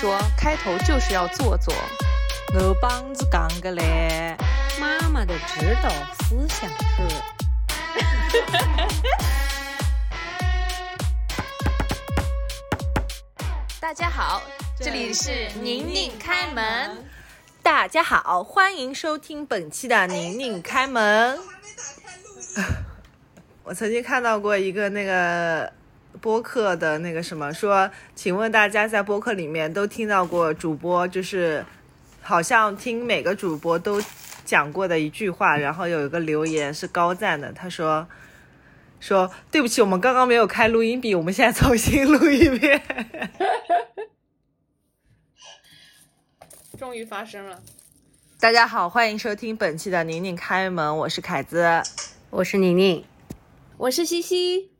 说，开头就是要做作。我帮子讲个嘞，妈妈的指导思想是。大家好，这里是宁宁开门。大家好，欢迎收听本期的宁宁开门。我曾经看到过一个那个播客的那个什么说，请问大家在播客里面都听到过主播就是好像听每个主播都讲过的一句话，然后有一个留言是高赞的，他说说对不起，我们刚刚没有开录音笔，我们现在重新录一遍。终于发生了。大家好，欢迎收听本期的宁宁开门，我是凯子。我是宁宁，我是西西，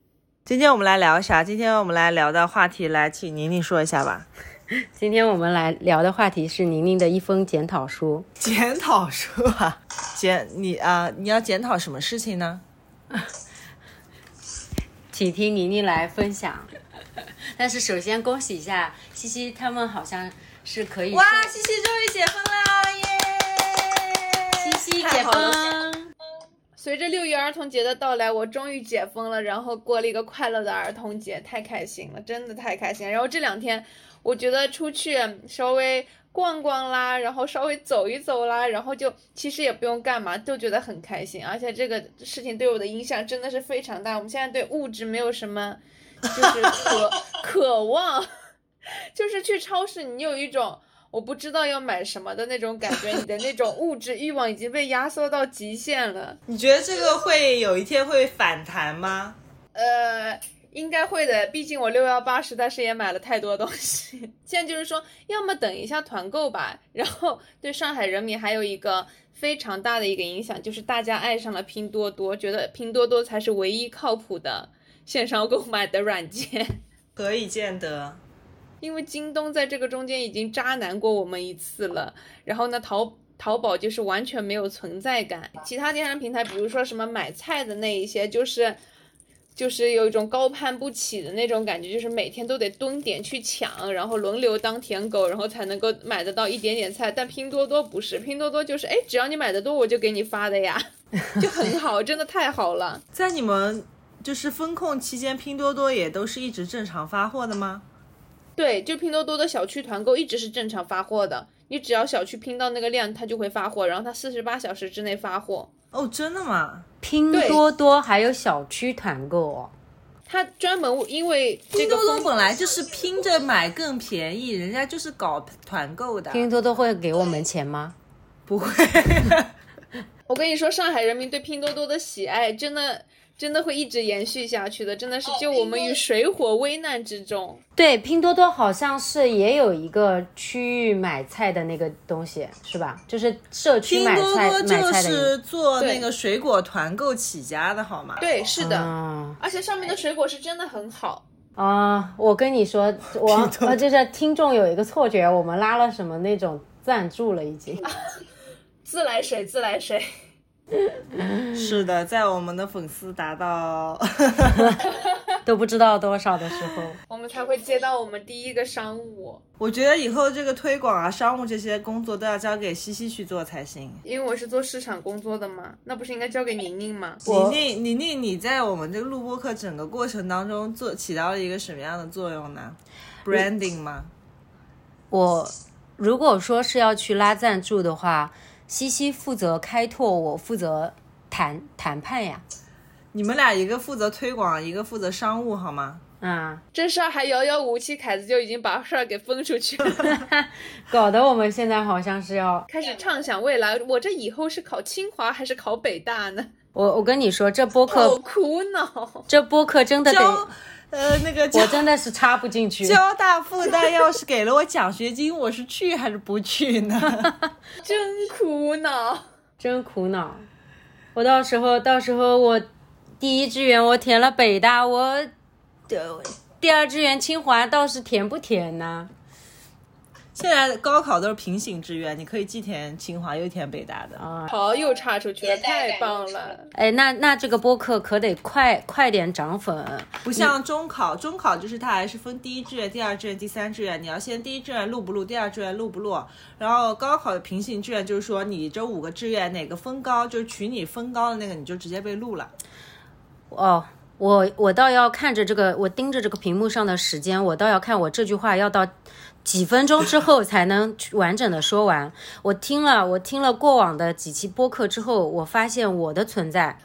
今天我们来聊啥？今天我们来聊的话题，来请宁宁说一下吧。今天我们来聊的话题是宁宁的一封检讨书。检讨书啊，检你啊、你要检讨什么事情呢？请听宁宁来分享。但是首先恭喜一下西西，他们好像是可以哇，西西终于解封了，耶！西西解封。随着六一儿童节的到来，我终于解封了，然后过了一个快乐的儿童节，太开心了，真的太开心。然后这两天，我觉得出去稍微逛逛啦，然后稍微走一走啦，然后就其实也不用干嘛，都觉得很开心。而且这个事情对我的影响真的是非常大。我们现在对物质没有什么，就是渴 渴望，就是去超市，你有一种。我不知道要买什么的那种感觉，你的那种物质欲望已经被压缩到极限了。你觉得这个会有一天会反弹吗？呃，应该会的，毕竟我六幺八实在是也买了太多东西。现在就是说，要么等一下团购吧。然后对上海人民还有一个非常大的一个影响，就是大家爱上了拼多多，觉得拼多多才是唯一靠谱的线上购买的软件。何以见得？因为京东在这个中间已经渣男过我们一次了，然后呢，淘淘宝就是完全没有存在感。其他电商平台，比如说什么买菜的那一些，就是就是有一种高攀不起的那种感觉，就是每天都得蹲点去抢，然后轮流当舔狗，然后才能够买得到一点点菜。但拼多多不是，拼多多就是哎，只要你买的多，我就给你发的呀，就很好，真的太好了。在你们就是风控期间，拼多多也都是一直正常发货的吗？对，就拼多多的小区团购一直是正常发货的，你只要小区拼到那个量，它就会发货，然后它四十八小时之内发货。哦，真的吗？拼多多还有小区团购哦。它专门因为拼多多本来就是拼着买更便宜，人家就是搞团购的。拼多多会给我们钱吗？不会，我跟你说，上海人民对拼多多的喜爱真的真的会一直延续下去的，真的是救我们于水火危难之中。对，拼多多好像是也有一个区域买菜的那个东西，是吧？就是社区拼买菜多多就买菜的那个。是做那个水果团购起家的，好吗？对，是的，啊而且上面的水果是真的很好。啊！我跟你说，我就是听众有一个错觉，我们拉了什么那种赞助了，已经。自来水，自来水。是的，在我们的粉丝达到都不知道多少的时候，我们才会接到我们第一个商务，我觉得以后这个推广啊、商务这些工作都要交给西西去做才行。因为我是做市场工作的嘛，那不是应该交给宁宁吗？宁宁，宁宁，你在我们这个录播课整个过程当中做起到了一个什么样的作用呢？branding 吗？我如果说是要去拉赞助的话，西西负责开拓，我负责谈谈判呀。你们俩一个负责推广，一个负责商务，好吗？啊，这事儿还遥遥无期，凯子就已经把事儿给封出去了，搞得我们现在好像是要开始畅想未来。我这以后是考清华还是考北大呢？我我跟你说，这播好客苦恼。这播客真的得，呃那个我真的是插不进去。交大复旦要是给了我奖学金，我是去还是不去呢？真苦恼。真苦恼。我到时候到时候我第一志愿我填了北大，我的第二志愿清华倒是填不填呢？现在高考都是平行志愿，你可以既填清华又填北大的。啊。好，又插出去了，太棒了！哎，那那这个播客可得快快点涨粉，不像中考，中考就是它还是分第一志愿、第二志愿、第三志愿，你要先第一志愿录不录，第二志愿录不录。然后高考的平行志愿就是说，你这五个志愿哪个分高，就是取你分高的那个，你就直接被录了。哦。我我倒要看着这个，我盯着这个屏幕上的时间，我倒要看我这句话要到几分钟之后才能完整的说完。我听了我听了过往的几期播客之后，我发现我的存在。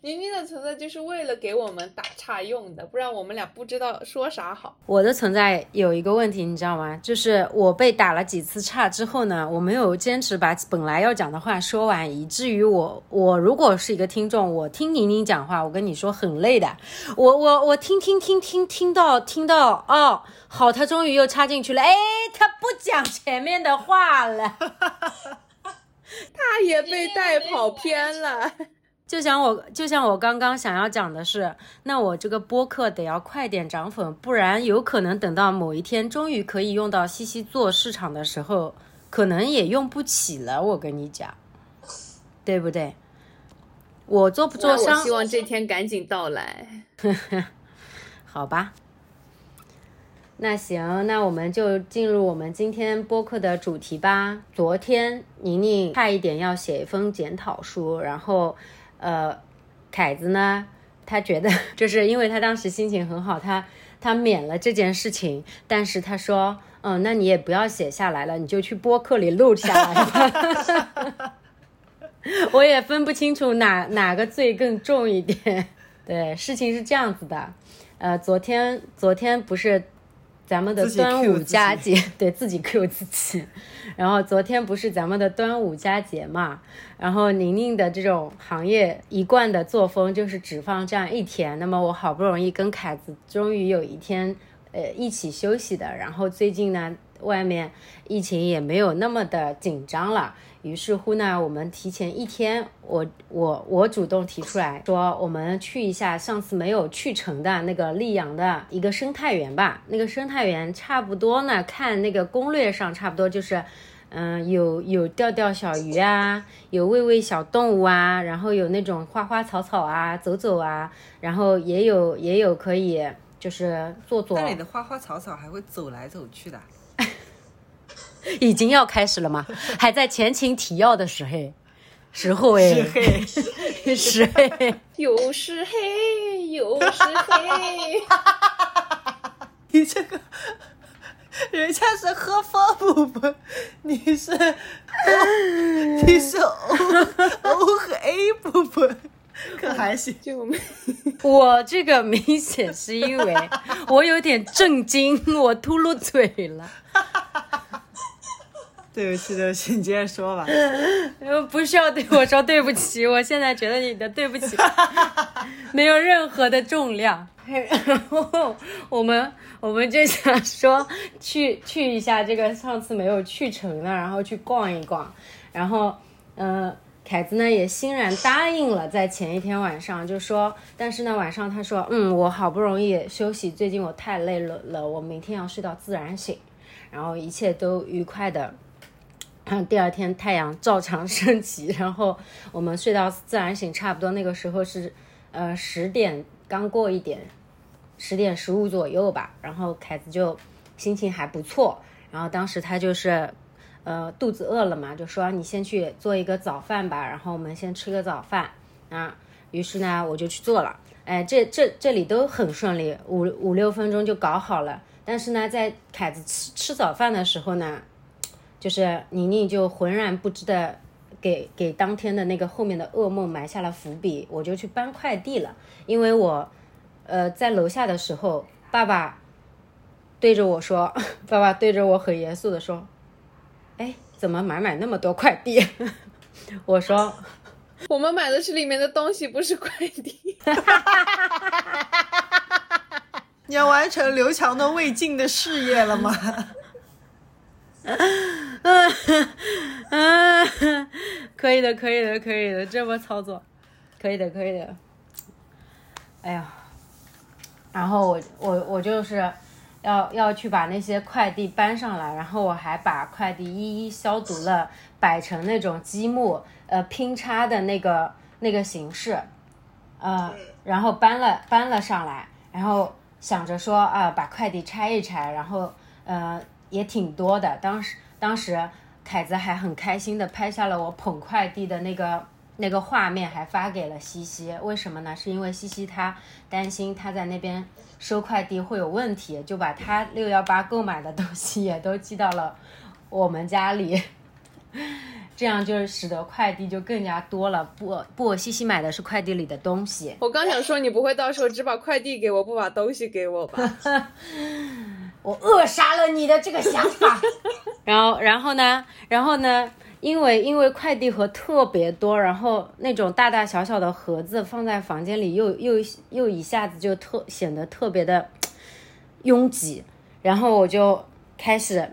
宁宁的存在就是为了给我们打岔用的，不然我们俩不知道说啥好。我的存在有一个问题，你知道吗？就是我被打了几次岔之后呢，我没有坚持把本来要讲的话说完，以至于我我如果是一个听众，我听宁宁讲话，我跟你说很累的。我我我听听听听听到听到哦，好，他终于又插进去了，哎，他不讲前面的话了，他也被带跑偏了。就像我，就像我刚刚想要讲的是，那我这个播客得要快点涨粉，不然有可能等到某一天终于可以用到西西做市场的时候，可能也用不起了。我跟你讲，对不对？我做不做商？我希望这天赶紧到来。好吧，那行，那我们就进入我们今天播客的主题吧。昨天宁宁差一点要写一封检讨书，然后。呃，凯子呢，他觉得 就是因为他当时心情很好，他他免了这件事情，但是他说，嗯，那你也不要写下来了，你就去播客里录下来吧。我也分不清楚哪哪个罪更重一点。对，事情是这样子的，呃，昨天昨天不是。咱们的端午佳节，对自己 Q 自己。然后昨天不是咱们的端午佳节嘛？然后宁宁的这种行业一贯的作风就是只放这样一天。那么我好不容易跟凯子终于有一天，呃，一起休息的。然后最近呢，外面疫情也没有那么的紧张了。于是乎呢，我们提前一天，我我我主动提出来说，我们去一下上次没有去成的那个溧阳的一个生态园吧。那个生态园差不多呢，看那个攻略上差不多就是，嗯，有有钓钓小鱼啊，有喂喂小动物啊，然后有那种花花草草啊，走走啊，然后也有也有可以就是坐坐。那里的花花草草还会走来走去的。已经要开始了吗？还在前情提要的时候，时候哎，是黑，又是黑，又是黑。你这个，人家是喝风部分，你是，你是 O O 和 A 部分，可还行。救命！我这个明显是因为我有点震惊，我秃噜嘴了。对不起，对不起，你接着说吧。不需要对我说对不起，我现在觉得你的对不起 没有任何的重量。然后我们我们就想说去去一下这个上次没有去成的，然后去逛一逛。然后嗯，凯子呢也欣然答应了，在前一天晚上就说，但是呢晚上他说，嗯，我好不容易休息，最近我太累了了，我明天要睡到自然醒，然后一切都愉快的。第二天太阳照常升起，然后我们睡到自然醒，差不多那个时候是，呃十点刚过一点，十点十五左右吧。然后凯子就心情还不错，然后当时他就是，呃肚子饿了嘛，就说你先去做一个早饭吧，然后我们先吃个早饭啊。于是呢我就去做了，哎这这这里都很顺利，五五六分钟就搞好了。但是呢在凯子吃吃早饭的时候呢。就是宁宁就浑然不知的给给当天的那个后面的噩梦埋下了伏笔，我就去搬快递了。因为我，呃，在楼下的时候，爸爸对着我说，爸爸对着我很严肃的说：“哎，怎么买买那么多快递？” 我说：“我们买的是里面的东西，不是快递。”你要完成刘强东未尽的事业了吗？嗯嗯，可以的，可以的，可以的，这么操作，可以的，可以的。哎呀，然后我我我就是，要要去把那些快递搬上来，然后我还把快递一一消毒了，摆成那种积木呃拼插的那个那个形式，呃，然后搬了搬了上来，然后想着说啊把快递拆一拆，然后呃也挺多的，当时当时凯子还很开心的拍下了我捧快递的那个。那个画面还发给了西西，为什么呢？是因为西西她担心她在那边收快递会有问题，就把她六幺八购买的东西也都寄到了我们家里，这样就使得快递就更加多了。不不，西西买的是快递里的东西。我刚想说，你不会到时候只把快递给我，不把东西给我吧？我扼杀了你的这个想法。然后，然后呢？然后呢？因为因为快递盒特别多，然后那种大大小小的盒子放在房间里，又又又一下子就特显得特别的拥挤，然后我就开始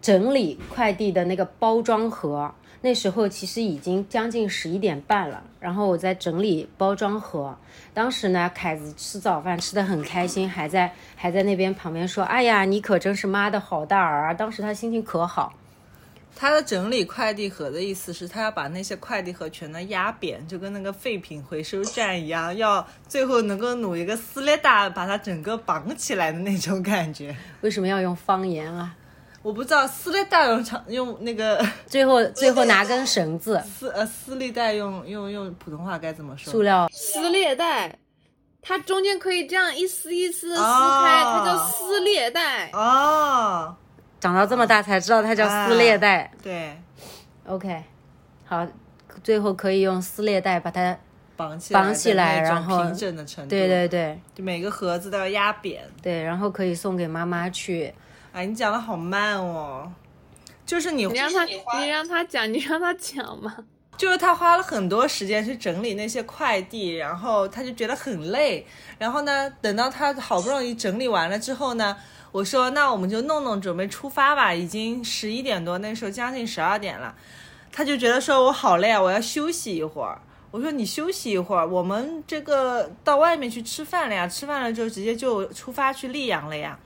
整理快递的那个包装盒。那时候其实已经将近十一点半了，然后我在整理包装盒。当时呢，凯子吃早饭吃的很开心，还在还在那边旁边说：“哎呀，你可真是妈的好大儿啊！”当时他心情可好。他的整理快递盒的意思是他要把那些快递盒全都压扁，就跟那个废品回收站一样，要最后能够努一个撕裂大把它整个绑起来的那种感觉。为什么要用方言啊？我不知道撕裂带用长用那个，最后最后拿根绳子撕呃撕裂带用用用普通话该怎么说？塑料撕裂带，它中间可以这样一撕一撕撕开，它叫撕裂带。哦。长到这么大才知道它叫撕裂带。对，OK，好，最后可以用撕裂带把它绑起绑起来，然后平整的程度。对对对，就每个盒子都要压扁。对，然后可以送给妈妈去。哎，你讲的好慢哦，就是你你让他你让他讲，你让他讲嘛。就是他花了很多时间去整理那些快递，然后他就觉得很累。然后呢，等到他好不容易整理完了之后呢？我说那我们就弄弄，准备出发吧。已经十一点多，那时候将近十二点了。他就觉得说我好累啊，我要休息一会儿。我说你休息一会儿，我们这个到外面去吃饭了呀，吃饭了之后直接就出发去溧阳了呀。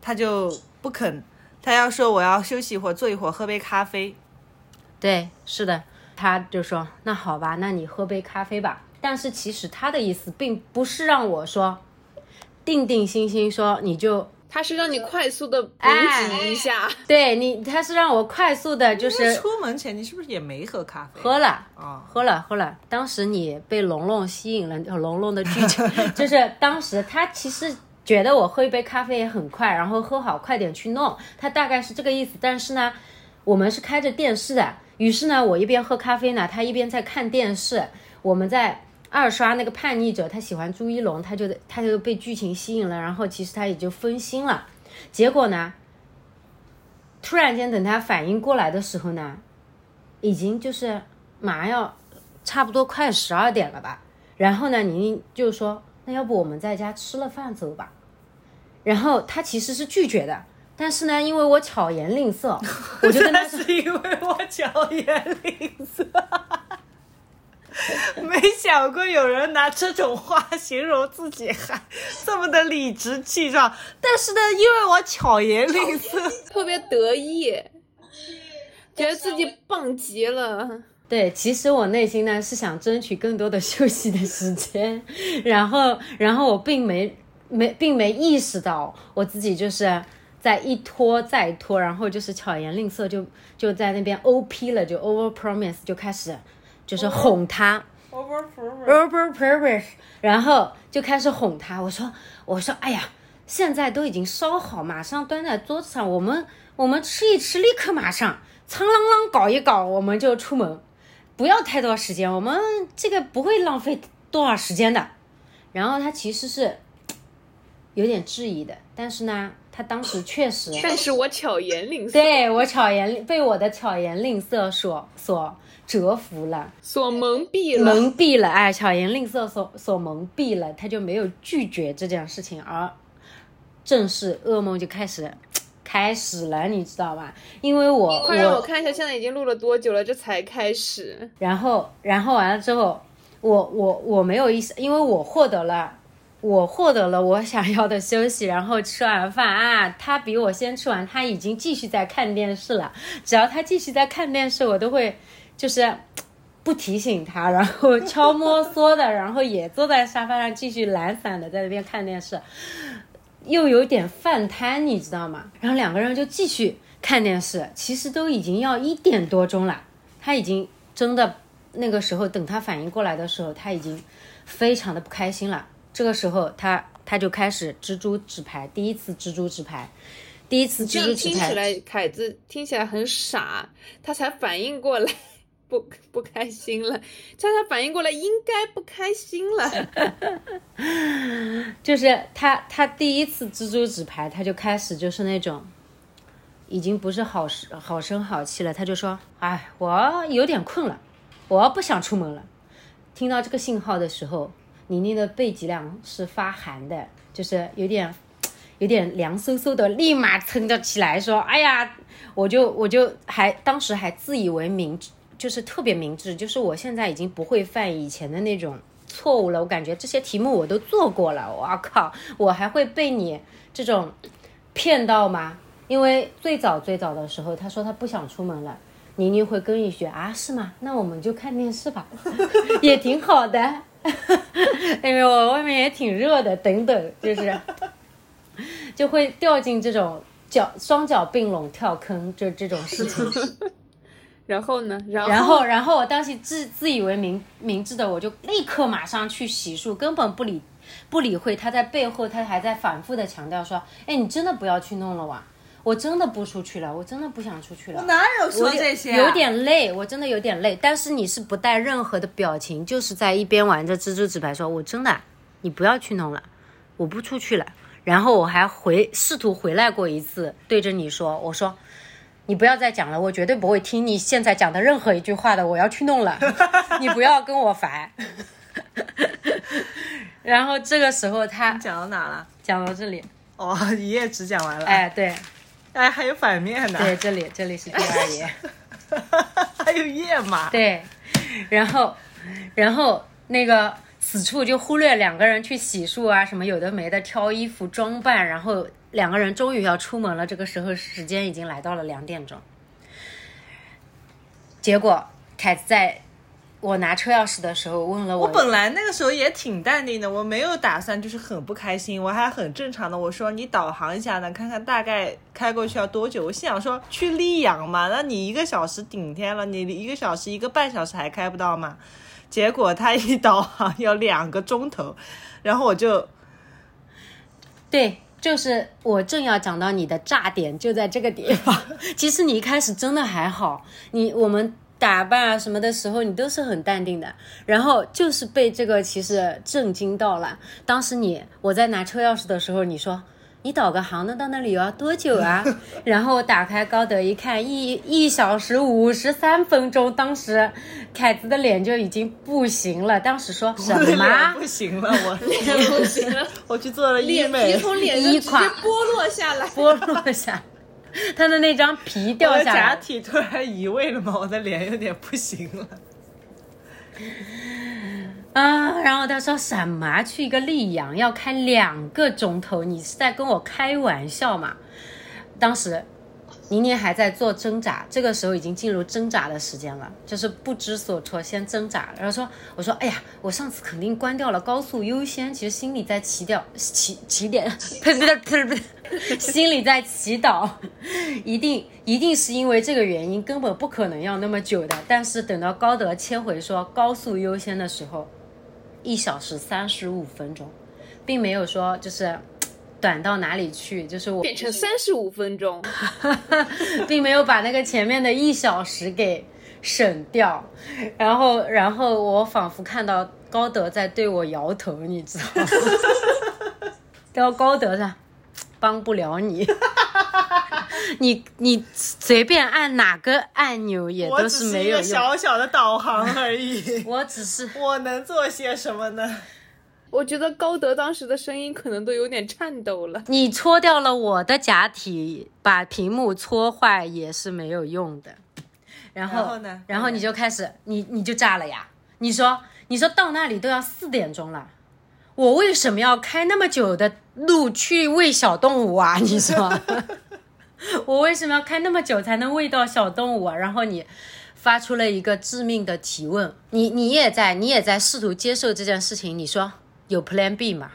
他就不肯，他要说我要休息一会儿，坐一会儿，喝杯咖啡。对，是的，他就说那好吧，那你喝杯咖啡吧。但是其实他的意思并不是让我说定定心心说你就。他是让你快速的补给一下，对你，他是让我快速的，就是出门前你是不是也没喝咖啡？喝了啊，喝了喝了。当时你被龙龙吸引了，龙龙的剧情 就是当时他其实觉得我喝一杯咖啡也很快，然后喝好快点去弄，他大概是这个意思。但是呢，我们是开着电视的，于是呢，我一边喝咖啡呢，他一边在看电视，我们在。二刷那个叛逆者，他喜欢朱一龙，他就他就被剧情吸引了，然后其实他也就分心了。结果呢，突然间等他反应过来的时候呢，已经就是马上要差不多快十二点了吧。然后呢，宁宁就说：“那要不我们在家吃了饭走吧？”然后他其实是拒绝的，但是呢，因为我巧言令色，我就跟他是因为我巧言令色。没想过有人拿这种话形容自己还这么的理直气壮，但是呢，因为我巧言令色，特别得意，觉得自己棒极了。对，其实我内心呢是想争取更多的休息的时间，然后，然后我并没没并没意识到我自己就是在一拖再拖，然后就是巧言令色，就就在那边 O P 了，就 over promise 就开始。就是哄他，over purpose，然后就开始哄他。我说，我说，哎呀，现在都已经烧好，马上端在桌子上，我们我们吃一吃，立刻马上，苍啷啷搞一搞，我们就出门，不要太多时间，我们这个不会浪费多少时间的。然后他其实是有点质疑的，但是呢，他当时确实，但是我巧言令色，对我巧言被我的巧言令色所所。折服了，所蒙蔽了，蒙蔽了，哎，巧言令色所所蒙蔽了，他就没有拒绝这件事情，而正是噩梦就开始开始了，你知道吧？因为我快让我看一下，现在已经录了多久了？这才开始。然后，然后完了之后，我我我没有意思，因为我获得了我获得了我想要的休息，然后吃完饭啊，他比我先吃完，他已经继续在看电视了。只要他继续在看电视，我都会就是不提醒他，然后悄摸缩的，然后也坐在沙发上继续懒散的在那边看电视，又有点饭瘫，你知道吗？然后两个人就继续看电视，其实都已经要一点多钟了，他已经真的那个时候等他反应过来的时候，他已经非常的不开心了。这个时候，他他就开始蜘蛛纸牌，第一次蜘蛛纸牌，第一次这样蜘蛛纸牌，听起来，凯子听起来很傻，他才反应过来 不不开心了，他才反应过来应该不开心了。就是他他第一次蜘蛛纸牌，他就开始就是那种，已经不是好声好声好气了，他就说：“哎，我有点困了，我不想出门了。”听到这个信号的时候，宁宁的背脊梁是发寒的，就是有点 有点凉飕飕的，立马撑着起来说：“哎呀，我就我就还当时还自以为明智，就是特别明智，就是我现在已经不会犯以前的那种错误了。我感觉这些题目我都做过了，我靠，我还会被你这种骗到吗？因为最早最早的时候，他说他不想出门了。宁宁会跟一学啊，是吗？那我们就看电视吧，也挺好的。因为我外面也挺热的，等等，就是 就会掉进这种脚双脚并拢跳坑这这种事情。然后呢？然然后，然后我当时自自以为明明智的，我就立刻马上去洗漱，根本不理不理会他在背后，他还在反复的强调说：“哎，你真的不要去弄了哇！我真的不出去了，我真的不想出去了。”我哪有说这些、啊？有点累，我真的有点累。但是你是不带任何的表情，就是在一边玩着蜘蛛纸牌说，我真的，你不要去弄了，我不出去了。然后我还回试图回来过一次，对着你说，我说。你不要再讲了，我绝对不会听你现在讲的任何一句话的。我要去弄了，你不要跟我烦。然后这个时候他讲到哪了？讲到这里，哦，一页纸讲完了。哎，对哎，还有反面呢。对，这里这里是第二页。还有页码。对，然后，然后那个此处就忽略两个人去洗漱啊，什么有的没的，挑衣服装扮，然后两个人终于要出门了。这个时候时间已经来到了两点钟，结果凯子在我拿车钥匙的时候问了我本来那个时候也挺淡定的，我没有打算就是很不开心，我还很正常的。我说你导航一下呢，看看大概开过去要多久。我心想说去溧阳嘛，那你一个小时顶天了，你一个小时一个半小时还开不到吗？结果他一导航要两个钟头，然后我就 对，就是我正要讲到你的炸点就在这个地方。其实你一开始真的还好，你我们打扮啊什么的时候，你都是很淡定的。然后就是被这个其实震惊到了。当时你我在拿车钥匙的时候，你说。你导个航能到那里要多久啊？然后我打开高德一看，一一小时五十三分钟。当时凯子的脸就已经不行了。当时说什么？不行了，我 脸不行了，我去做了医脸美皮，从脸上直接一垮剥落下来。剥落下，他的那张皮掉下来假。体突然移位了嘛，我的脸有点不行了。啊，然后他说什么去一个溧阳要开两个钟头，你是在跟我开玩笑吗？当时宁宁还在做挣扎，这个时候已经进入挣扎的时间了，就是不知所措，先挣扎。然后说，我说，哎呀，我上次肯定关掉了高速优先，其实心里在祈祷，祈祈点，呸呸呸呸，心里在祈祷，一定一定是因为这个原因，根本不可能要那么久的。但是等到高德切回说高速优先的时候，一小时三十五分钟，并没有说就是短到哪里去，就是我变成三十五分钟，并没有把那个前面的一小时给省掉，然后，然后我仿佛看到高德在对我摇头，你知道吗？高德上帮不了你，你你随便按哪个按钮也都是没有用。一个小小的导航而已，我只是我能做些什么呢？我觉得高德当时的声音可能都有点颤抖了。你戳掉了我的假体，把屏幕戳坏也是没有用的。然后，然后呢然后你就开始，你你就炸了呀！你说，你说到那里都要四点钟了，我为什么要开那么久的路去喂小动物啊？你说，我为什么要开那么久才能喂到小动物啊？然后你发出了一个致命的提问，你你也在你也在试图接受这件事情，你说有 Plan B 吗？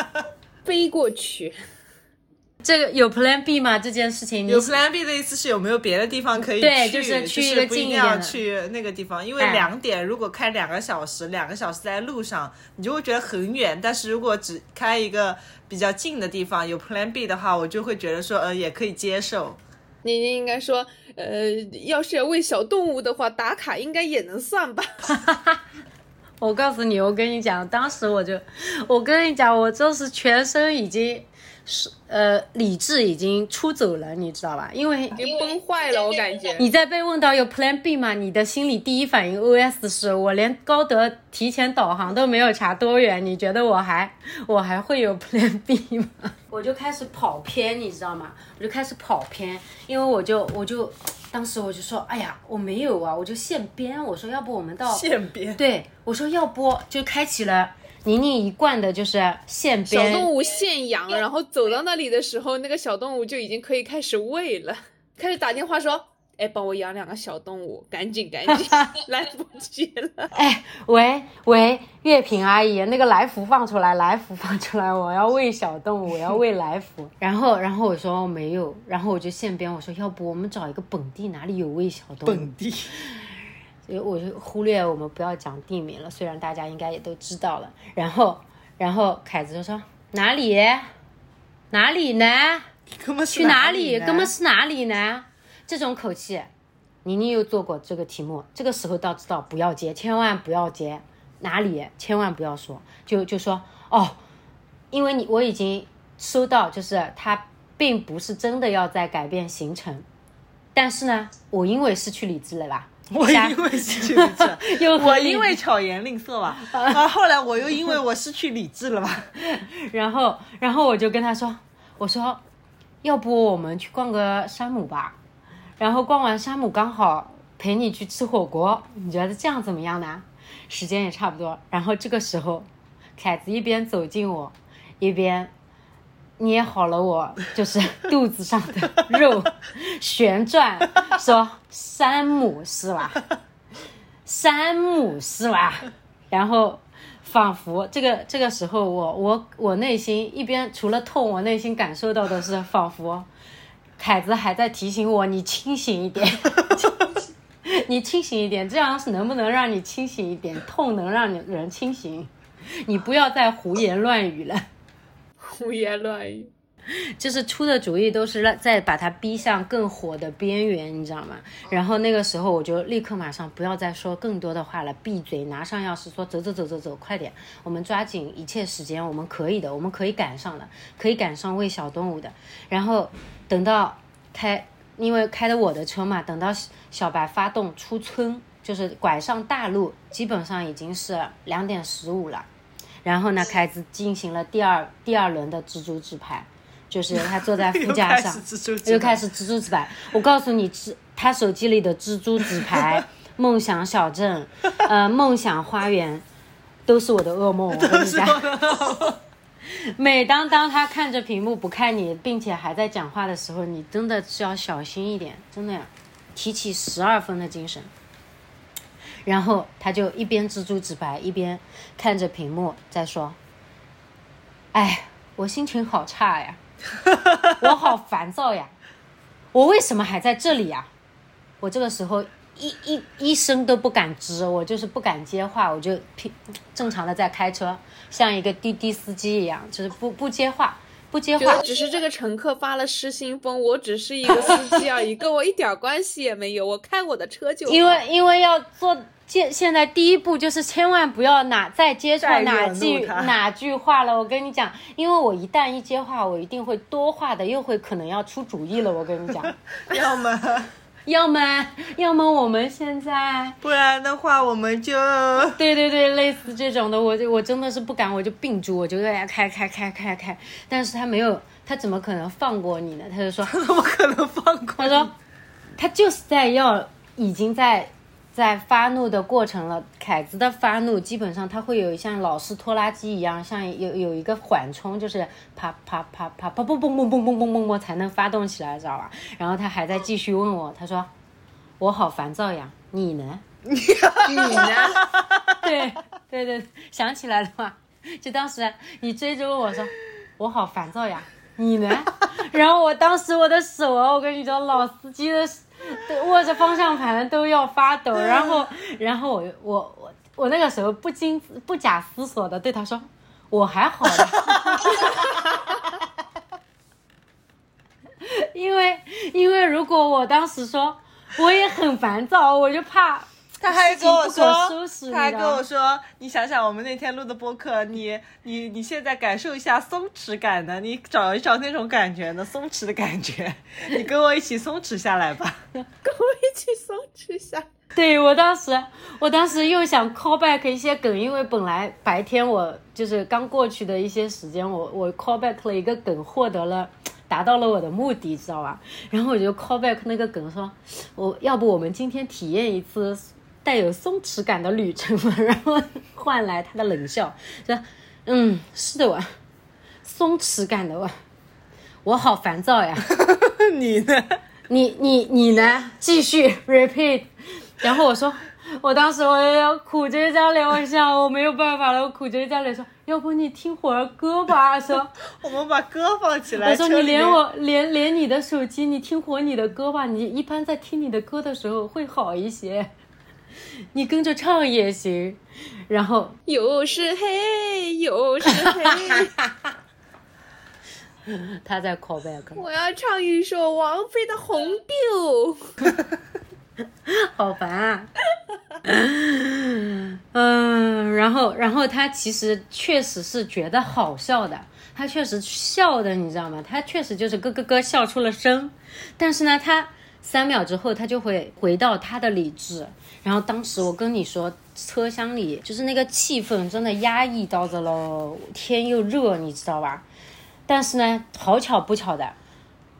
飞过去，这个有 Plan B 吗？这件事情有 Plan B 的意思是有没有别的地方可以去？对就是去一个近一点的去那个地方，因为哎两点如果开两个小时，两个小时在路上，你就会觉得很远。但是如果只开一个比较近的地方，有 Plan B 的话，我就会觉得说，呃，也可以接受。你你应该说，呃，要是要喂小动物的话，打卡应该也能算吧？我告诉你，我跟你讲，当时我就，我跟你讲，我就是全身已经是呃理智已经出走了，你知道吧？因为已经崩坏了，我感觉。你在被问到有 Plan B 吗？你的心里第一反应 OS 是我连高德提前导航都没有查多远，你觉得我还我还会有 Plan B 吗？我就开始跑偏，你知道吗？我就开始跑偏，因为我就我就当时我就说，哎呀，我没有啊，我就现编，我说要不我们到现编，对我说要不就开启了宁宁一贯的就是现编。小动物现养，然后走到那里的时候，那个小动物就已经可以开始喂了，开始打电话说：“哎，帮我养两个小动物，赶紧赶紧，来不及了。哎，喂喂，月平阿姨，那个来福放出来，来福放出来，我要喂小动物，我要喂来福。然后，然后我说没有，然后我就现编，我说要不我们找一个本地哪里有喂小动物，本地 所以我就忽略我们不要讲地名了，虽然大家应该也都知道了。然后，然后凯子就说哪里哪里呢？去哪里？哥们？是哪里呢？这种口气，妮妮又做过这个题目，这个时候倒知道不要接，千万不要接，哪里千万不要说，就就说哦，因为你我已经收到，就是他并不是真的要在改变行程，但是呢，我因为失去理智了啦，我因为失去理智，又我因为巧言令色吧，啊，后来我又因为我失去理智了吧，然后，然后我就跟他说：“我说，要不我们去逛个山姆吧？然后逛完山姆刚好陪你去吃火锅，你觉得这样怎么样呢？时间也差不多。然后这个时候，凯子一边走近我，一边捏好了我就是 肚子上的肉，旋转说：山姆是吧？山姆是吧？然后仿佛这个这个时候我，我我内心一边除了痛，我内心感受到的是仿佛凯子还在提醒我，你清醒一点，你清醒一点，这样是能不能让你清醒一点？痛能让你人清醒，你不要再胡言乱语了。胡言乱语。就是出的主意都是让再把他逼向更火的边缘，你知道吗？然后那个时候我就立刻马上不要再说更多的话了，闭嘴，拿上钥匙说走走走走走，快点，我们抓紧一切时间，我们可以的，我们可以赶上的，可以赶上喂小动物的。然后等到开，因为开的我的车嘛，等到小白发动出村，就是拐上大路，基本上已经是两点十五了。然后呢，开始进行了第二第二轮的蜘蛛纸牌。就是他坐在副驾上，又开始蜘蛛纸牌。我告诉你，蜘他手机里的蜘蛛纸牌、梦想小镇、呃梦想花园，都是我的噩梦。我跟你讲，每当当他看着屏幕不看你，并且还在讲话的时候，你真的是要小心一点，真的呀提起十二分的精神。然后他就一边蜘蛛纸白，一边看着屏幕在说：“哎，我心情好差呀。”我好烦躁呀！我为什么还在这里呀？我这个时候一一一声都不敢吱，我就是不敢接话，我就平正常的在开车，像一个滴滴司机一样，就是不不接话，不接话。只是这个乘客发了失心疯，我只是一个司机而已，跟我一点关系也没有，我开我的车就。因为因为要做。现现在第一步就是千万不要哪再接错哪句哪句话了，我跟你讲，因为我一旦一接话，我一定会多话的，又会可能要出主意了，我跟你讲。要么，要么，要么我们现在，不然的话我们就，对对对，类似这种的，我就我真的是不敢，我就并住，我就在家开开开开开，但是他没有，他怎么可能放过你呢？他就说，他怎么可能放过？他说，他就是在要，已经在。在发怒的过程了。凯子的发怒基本上他会有像老式拖拉机一样，像有有一个缓冲，就是啪啪啪啪啪嘣嘣嘣嘣嘣嘣嘣嘣才能发动起来，知道吧？然后他还在继续问我，他说：“我好烦躁呀，你呢？你呢？对对对，想起来了吗？就当时你追着问我说，我好烦躁呀，你呢？然后我当时我的手啊，我跟你说，老司机的 握着方向盘都要发抖。然后，然后我我我我那个时候不经不假思索的对他说，我还好的，因为因为如果我当时说我也很烦躁，我就怕。他还跟我说，他还跟我说，你想想我们那天录的播客，你你你现在感受一下松弛感呢，你找一找那种感觉呢松弛的感觉，你跟我一起松弛下来吧。跟我一起松弛下。对我当时，我当时又想 call back 一些梗，因为本来白天我就是刚过去的一些时间，我我 call back 了一个梗，获得了达到了我的目的，知道吧？然后我就 call back 那个梗说，我要不我们今天体验一次带有松弛感的旅程嘛，然后换来他的冷笑，说，嗯，是的哇，松弛感的哇，我好烦躁呀。你呢？你你你呢？继续 repeat。然后我说，我当时我要苦着张脸，我想我没有办法了，我苦着张脸说，要不你听会儿歌吧？说，我们把歌放起来。我说你连我连连你的手机，你听会儿你的歌吧。你一般在听你的歌的时候会好一些，你跟着唱也行。然后又是黑又是黑，他在 call back，我要唱一首王菲的《红豆》。好烦啊！嗯，然后，然后他其实确实是觉得好笑的，他确实笑的，你知道吗？他确实就是咯咯咯笑出了声，但是呢，他三秒之后他就会回到他的理智。然后当时我跟你说，车厢里就是那个气氛真的压抑到的喽，天又热，你知道吧？但是呢，好巧不巧的，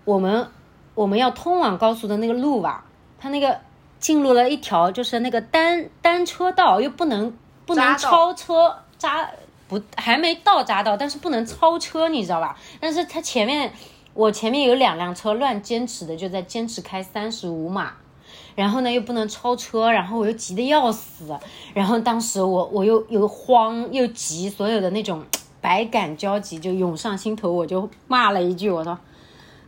我们我们要通往高速的那个路吧，它那个进入了一条就是那个单单车道，又不能不能超车扎不还没到匝道，但是不能超车，你知道吧？但是它前面我前面有两辆车乱坚持的，就在坚持开三十五码。然后呢，又不能超车，然后我又急得要死，然后当时我我又又慌又急，所有的那种百感交集就涌上心头，我就骂了一句，我说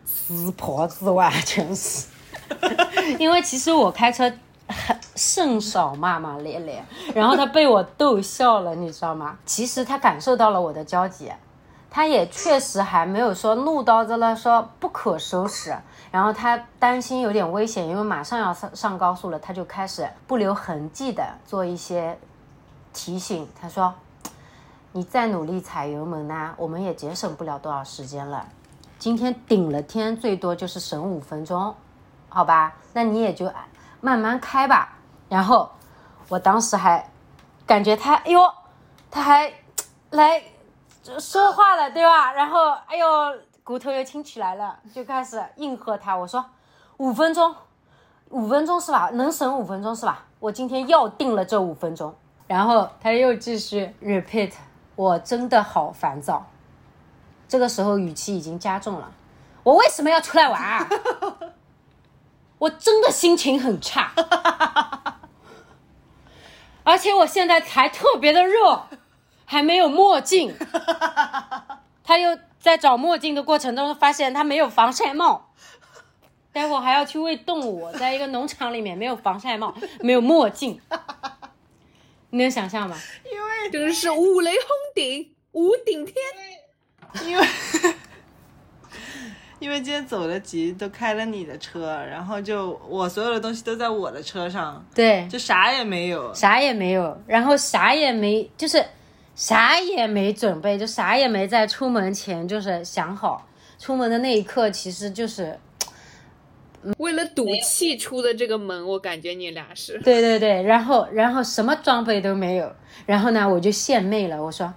死婆子哇，真是。因为其实我开车很甚少骂骂咧咧，然后他被我逗笑了，你知道吗？其实他感受到了我的焦急，他也确实还没有说怒到这了，说不可收拾。然后他担心有点危险，因为马上要上上高速了，他就开始不留痕迹的做一些提醒。他说：“你再努力踩油门呢，我们也节省不了多少时间了。今天顶了天，最多就是省五分钟，好吧？那你也就慢慢开吧。”然后我当时还感觉他，哎呦，他还来说话了，对吧？然后，哎呦。骨头又轻起来了，就开始应和他。我说五分钟，五分钟是吧？能省五分钟是吧？我今天要定了这五分钟。然后他又继续 repeat，我真的好烦躁。这个时候语气已经加重了。我为什么要出来玩啊？我真的心情很差，而且我现在还特别的热，还没有墨镜。他又。在找墨镜的过程中，发现他没有防晒帽。待会儿还要去喂动物，在一个农场里面没有防晒帽，没有墨镜，你能想象吗？因为真是五雷轰顶，五顶天。因为 因为今天走的急，都开了你的车，然后就我所有的东西都在我的车上，对，就啥也没有。啥也没有，然后啥也没，就是啥也没准备，就啥也没在出门前就是想好。出门的那一刻，其实就是为了赌气出的这个门，我感觉你俩是。对对对，然后然后什么装备都没有，然后呢我就献媚了，我说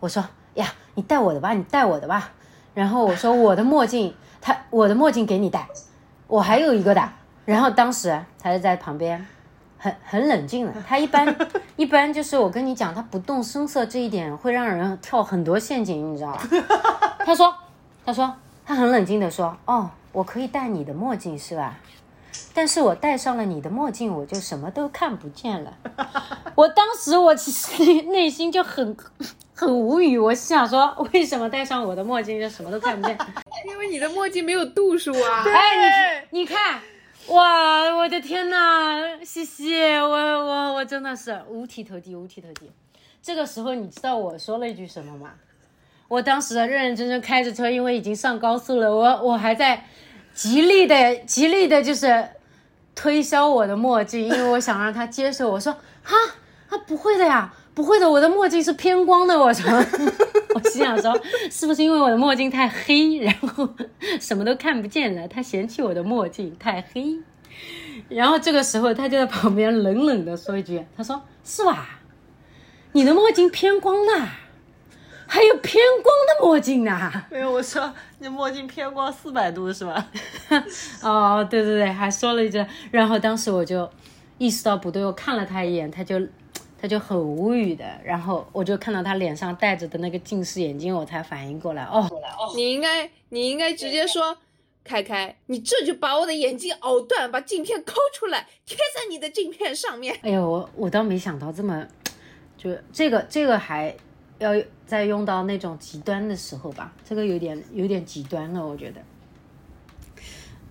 我说呀，你戴我的吧，你戴我的吧，然后我说我的墨镜，他我的墨镜给你戴，我还有一个的，然后当时他就在旁边很很冷静的。他一般 一般就是我跟你讲，他不动声色这一点会让人跳很多陷阱，你知道吧？他说他说他很冷静的说，哦，我可以戴你的墨镜是吧？但是我戴上了你的墨镜，我就什么都看不见了。我当时我其实内心就很很无语，我想说，为什么戴上我的墨镜就什么都看不见？因为你的墨镜没有度数啊。哎，你你看，哇，我的天呐，西西，我我我真的是五体投地，五体投地。这个时候，你知道我说了一句什么吗？我当时认认真真开着车，因为已经上高速了，我我还在极力的极力的，就是推销我的墨镜，因为我想让他接受。我说哈，啊不会的呀，不会的，我的墨镜是偏光的。我说，我心想说，是不是因为我的墨镜太黑，然后什么都看不见了？他嫌弃我的墨镜太黑。然后这个时候，他就在旁边冷冷的说一句：“他说是吧？你的墨镜偏光啦，还有偏光的墨镜呢。”没有，我说你墨镜偏光四百度是吧？哦，对对对，还说了一句，然后当时我就意识到不对，我看了他一眼，他就他就很无语的，然后我就看到他脸上戴着的那个近视眼镜，我才反应过来，哦，你应该你应该直接说，开开，你这就把我的眼镜咬断，把镜片抠出来，贴在你的镜片上面。哎呦，我我倒没想到这么，就这个这个还要再用到那种极端的时候吧，这个有点有点极端了，我觉得。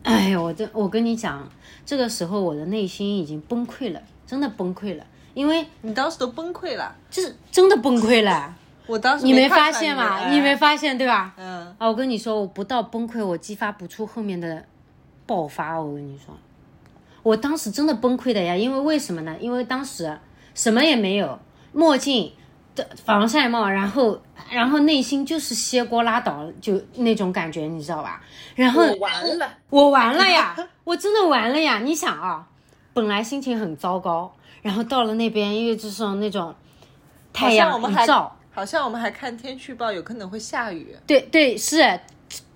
哎呦，我这我跟你讲，这个时候我的内心已经崩溃了，真的崩溃了，因为你当时都崩溃了，就是真的崩溃了。我当时你没发现吗？哎你没发现对吧？嗯，啊，我跟你说，我不到崩溃，我激发不出后面的爆发。我跟你说，我当时真的崩溃的呀，因为为什么呢？因为当时什么也没有，墨镜的防晒帽，然后然后内心就是歇锅拉倒，就那种感觉，你知道吧？然后我完了，我完了呀，我真的完了呀！你想啊，本来心情很糟糕，然后到了那边，因为就是那种太阳我们还一照。好像我们还看天气预报，有可能会下雨。对对，是，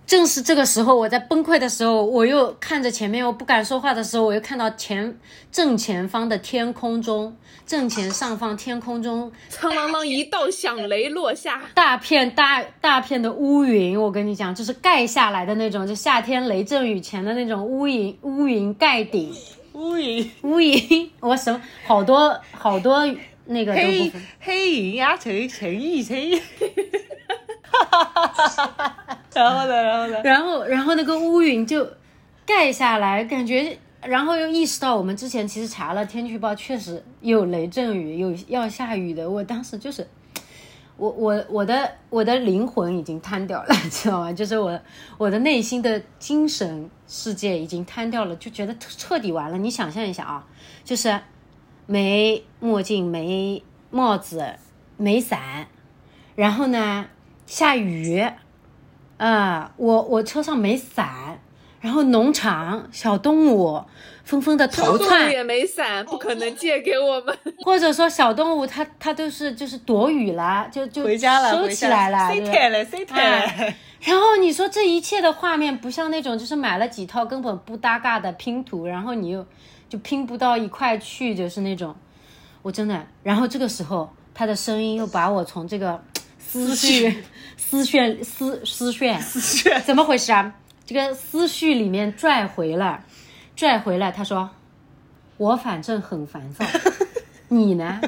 正是这个时候，我在崩溃的时候，我又看着前面，我不敢说话的时候，我又看到前正前方的天空中，正前上方天空中苍啷啷一道响雷落下，大片大大片的乌云，我跟你讲，就是盖下来的那种，就夏天雷阵雨前的那种乌云，乌云盖顶，乌云、乌云，我什么好多好多那个黑分。黑云呀，成成雨成雨。然后呢，然后呢？然后，然后那个乌云就盖下来，感觉，然后又意识到我们之前其实查了天气预报，确实有雷阵雨，有要下雨的。我当时就是，我我我的我的灵魂已经瘫掉了，知道吗？就是我我的内心的精神世界已经瘫掉了，就觉得彻底完了。你想象一下啊，就是没墨镜，没帽子，没伞，然后呢下雨。啊，我我车上没伞，然后农场小动物纷纷的逃窜，也没伞，不可能借给我们。或者说小动物它它都是就是躲雨啦，就就回家了，收起来了，了，了。哎然后你说这一切的画面不像那种就是买了几套根本不搭嘎的拼图，然后你又就拼不到一块去，就是那种，我真的。然后这个时候他的声音又把我从这个思绪、思绪、思思绪、思绪怎么回事啊？这个思绪里面拽回来，拽回来。他说：“我反正很烦躁，你呢？”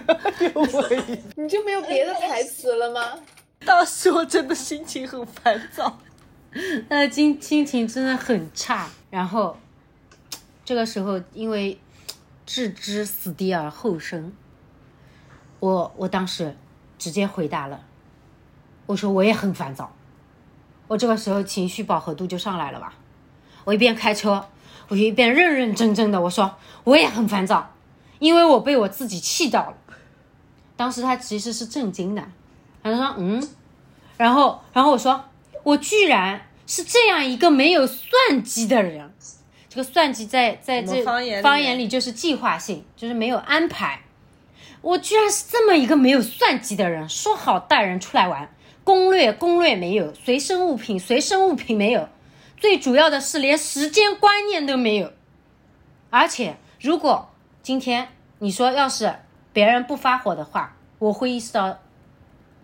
你就没有别的台词了吗？当时我真的心情很烦躁。呃，心心情真的很差。然后这个时候，因为置之死地而后生，我我当时直接回答了，我说我也很烦躁。我这个时候情绪饱和度就上来了吧？我一边开车，我就一边认认真真的我说我也很烦躁，因为我被我自己气到了。当时他其实是震惊的，他就说嗯，然后然后我说我居然是这样一个没有算计的人。这个算计在在我这方言方言里就是计划性，就是没有安排。我居然是这么一个没有算计的人，说好带人出来玩，攻略攻略没有，随身物品随身物品没有，最主要的是连时间观念都没有。而且如果今天你说要是别人不发火的话，我会意识到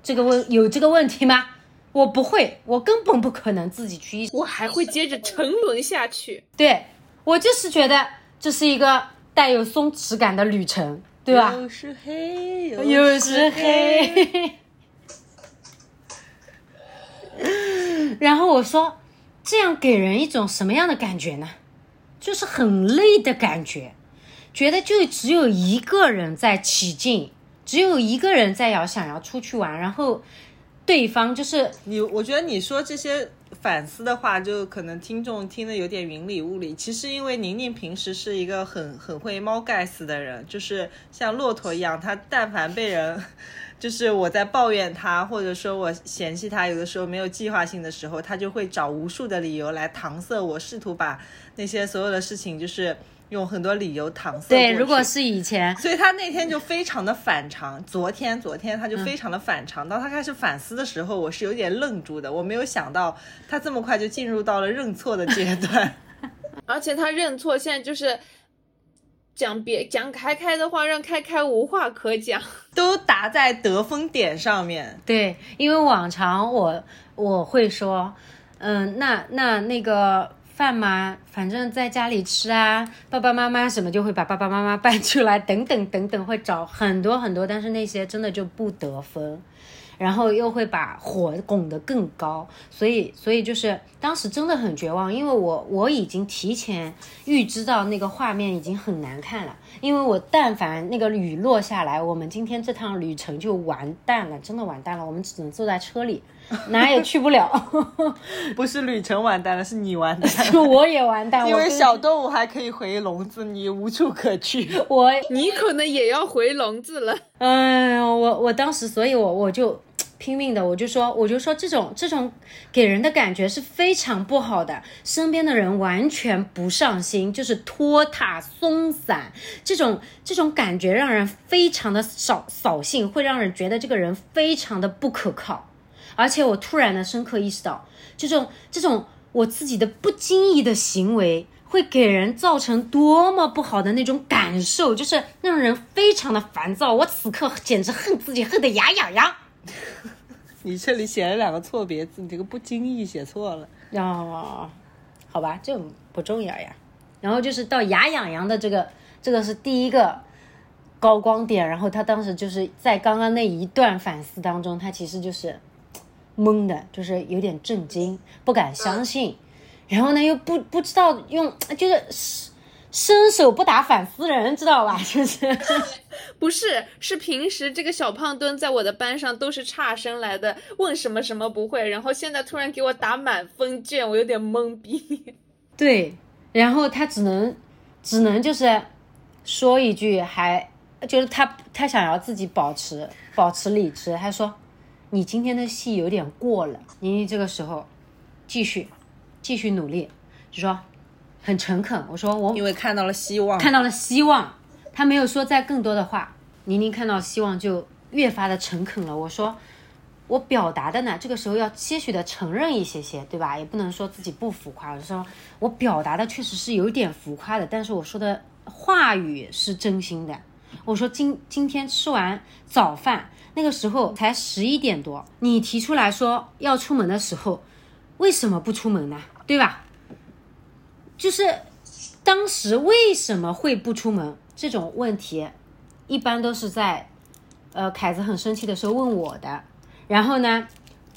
这个问有这个问题吗？我不会，我根本不可能自己去意识。我还会接着沉沦下去。对我就是觉得这是一个带有松弛感的旅程，对吧？又是黑，又是黑。然后我说，这样给人一种什么样的感觉呢？就是很累的感觉，觉得就只有一个人在起劲，只有一个人在要想要出去玩，然后对方就是你，我觉得你说这些反思的话，就可能听众听得有点云里雾里。其实因为宁宁平时是一个很很会猫盖死的人，就是像骆驼一样，他但凡被人。就是我在抱怨他，或者说我嫌弃他，有的时候没有计划性的时候，他就会找无数的理由来搪塞我，试图把那些所有的事情，就是用很多理由搪塞。对，如果是以前，所以他那天就非常的反常。昨天，昨天他就非常的反常。当他开始反思的时候，我是有点愣住的，我没有想到他这么快就进入到了认错的阶段。而且他认错，现在就是。讲别讲开开的话，让开开无话可讲，都打在得分点上面。对，因为往常我我会说，嗯，那那那个饭嘛，反正在家里吃啊，爸爸妈妈什么就会把爸爸妈妈 搬出来，等等等等，会找很多很多，但是那些真的就不得分。然后又会把火拱得更高，所以所以就是当时真的很绝望，因为我我已经提前预知到那个画面已经很难看了，因为我但凡那个雨落下来，我们今天这趟旅程就完蛋了，真的完蛋了，我们只能坐在车里，哪也去不了。不是旅程完蛋了，是你完蛋，我也完蛋，因为小动物还可以回笼子，你无处可去。我你可能也要回笼子了。哎呦，我我当时，所以我我就。拼命的，我就说，我就说，这种这种给人的感觉是非常不好的，身边的人完全不上心，就是拖沓松散，这种这种感觉让人非常的扫扫兴，会让人觉得这个人非常的不可靠。而且我突然的深刻意识到，这种这种我自己的不经意的行为，会给人造成多么不好的那种感受，就是让人非常的烦躁。我此刻简直恨自己，恨得牙痒痒。你这里写了两个错别字，你这个不经意写错了。哦，好吧，这不重要呀。然后就是到牙痒痒的这个，这个是第一个高光点。然后他当时就是在刚刚那一段反思当中，他其实就是懵的，就是有点震惊，不敢相信。然后呢，又不不知道用，就是。伸手不打反思人，知道吧？就是，不是，是平时这个小胖墩在我的班上都是差生来的，问什么什么不会，然后现在突然给我打满分卷，我有点懵逼。对，然后他只能，只能就是说一句，还就是他他想要自己保持保持理智，他说：“你今天的戏有点过了。”妮妮这个时候继续继续努力，就说。很诚恳，我说我因为看到了希望，看到了希望，他没有说再更多的话。宁宁看到希望就越发的诚恳了。我说我表达的呢，这个时候要些许的承认一些些，对吧？也不能说自己不浮夸。我说我表达的确实是有点浮夸的，但是我说的话语是真心的。我说今今天吃完早饭那个时候才十一点多，你提出来说要出门的时候，为什么不出门呢？对吧？就是当时为什么会不出门这种问题，一般都是在，呃，凯子很生气的时候问我的。然后呢，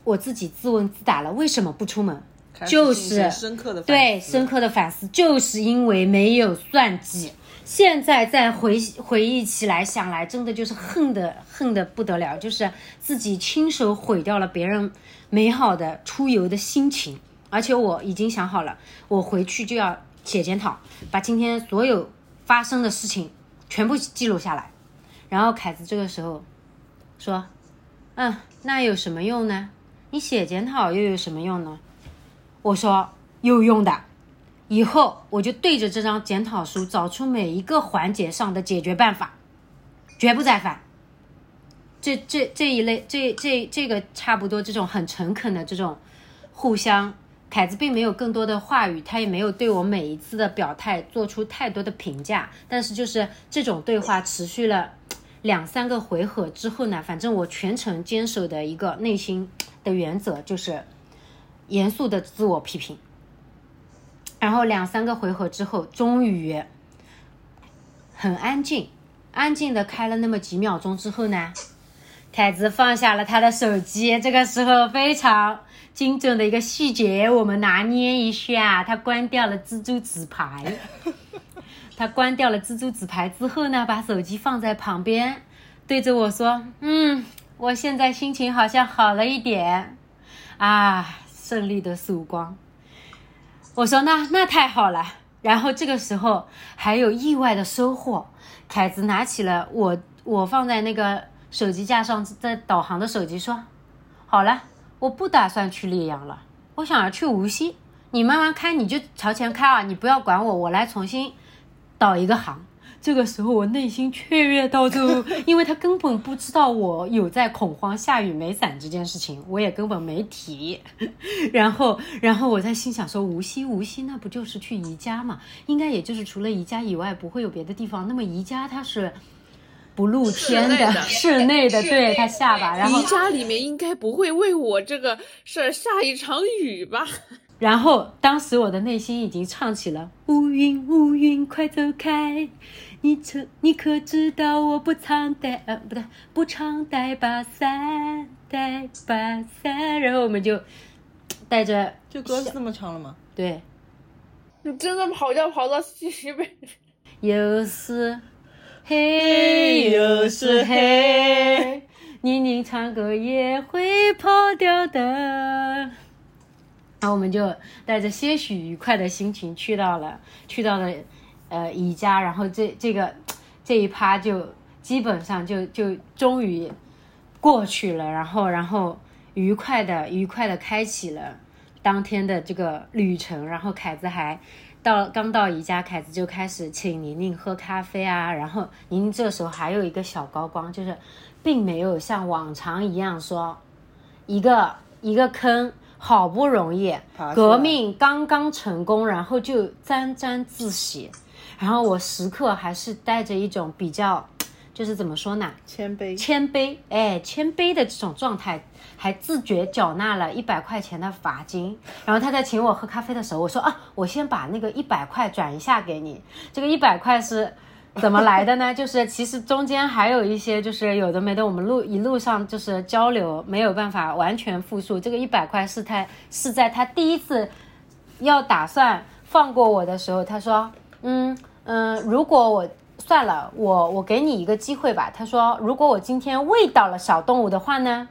我自己自问自答了，为什么不出门？就是深刻的对深刻的反思，就是因为没有算计。现在再回回忆起来，想来真的就是恨的恨的不得了，就是自己亲手毁掉了别人美好的出游的心情。而且我已经想好了，我回去就要写检讨，把今天所有发生的事情全部记录下来。然后凯子这个时候说：“嗯，那有什么用呢？你写检讨又有什么用呢？”我说：“有用的，以后我就对着这张检讨书找出每一个环节上的解决办法，绝不再犯。”这这这一类，这这这个差不多，这种很诚恳的这种互相。凯子并没有更多的话语，他也没有对我每一次的表态做出太多的评价，但是就是这种对话持续了两三个回合之后呢，反正我全程坚守的一个内心的原则就是严肃的自我批评。然后两三个回合之后，终于很安静，安静的开了那么几秒钟之后呢，凯子放下了他的手机。这个时候非常精准的一个细节，我们拿捏一下，他关掉了蜘蛛纸牌。他关掉了蜘蛛纸牌之后呢，把手机放在旁边，对着我说：“嗯，我现在心情好像好了一点啊，胜利的曙光。”我说那那太好了，然后这个时候还有意外的收获，凯子拿起了我我放在那个手机架上在导航的手机，说：“好了，我不打算去溧阳了，我想要去无锡，你慢慢开，你就朝前开啊，你不要管我，我来重新导一个航。”这个时候我内心雀跃到都，因为他根本不知道我有在恐慌下雨没伞这件事情，我也根本没提。然后，然后我在心想说，无锡，无锡那不就是去宜家嘛？应该也就是除了宜家以外不会有别的地方。那么宜家它是不露天的，室内的，对，他下巴。然后宜家里面应该不会为我这个事儿下一场雨吧？然后当时我的内心已经唱起了乌云乌云快走开。你可你可知道我不常带呃不对不常带把伞带把伞，然后我们就带着就歌是这么唱了吗？对，你真的跑调跑到西北，又是嘿又是嘿，宁宁唱歌也会跑调的。然后我们就带着些许愉快的心情去到了去到了。呃，宜家，然后这这个这一趴就基本上就就终于过去了，然后然后愉快的愉快的开启了当天的这个旅程，然后凯子还到刚到宜家，凯子就开始请宁宁喝咖啡啊，然后宁宁这时候还有一个小高光，就是并没有像往常一样说一个一个坑。好不容易革命刚刚成功，然后就沾沾自喜。然后我时刻还是带着一种比较，就是怎么说呢？谦卑，谦卑，哎，谦卑的这种状态，还自觉缴纳了一百块钱的罚金。然后他在请我喝咖啡的时候，我说啊，我先把那个一百块转一下给你。这个一百块是怎么来的呢？就是其实中间还有一些，就是有的没的，我们路一路上就是交流，没有办法完全复述。这个一百块是他是在他第一次要打算放过我的时候，他说。嗯嗯，如果我算了，我我给你一个机会吧。他说，如果我今天喂到了小动物的话呢，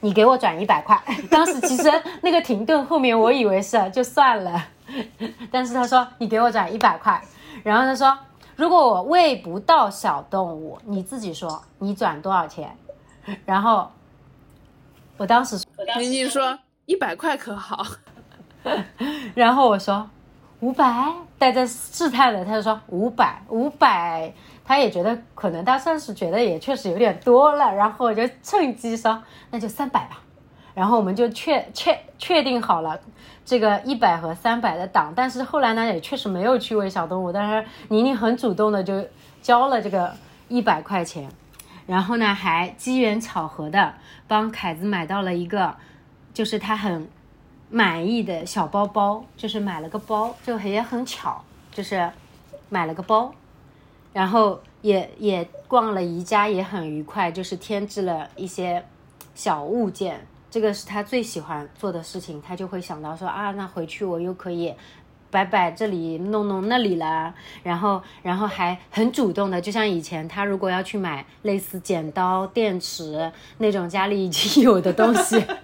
你给我转一百块。当时其实那个停顿后面，我以为是就算了，但是他说你给我转一百块。然后他说，如果我喂不到小动物，你自己说你转多少钱。然后我当时宁宁说一百块可好？然后我说。五百，带着试探的，他就说五百，五百，他也觉得可能他算是觉得也确实有点多了，然后我就趁机说那就三百吧，然后我们就确确确定好了这个一百和三百的档，但是后来呢也确实没有去喂小动物，但是宁宁很主动的就交了这个一百块钱，然后呢还机缘巧合的帮凯子买到了一个，就是他很。满意的小包包，就是买了个包，就也很巧，就是买了个包，然后也也逛了宜家，也很愉快，就是添置了一些小物件，这个是他最喜欢做的事情，他就会想到说啊，那回去我又可以摆摆这里，弄弄那里了，然后然后还很主动的，就像以前他如果要去买类似剪刀、电池那种家里已经有的东西哈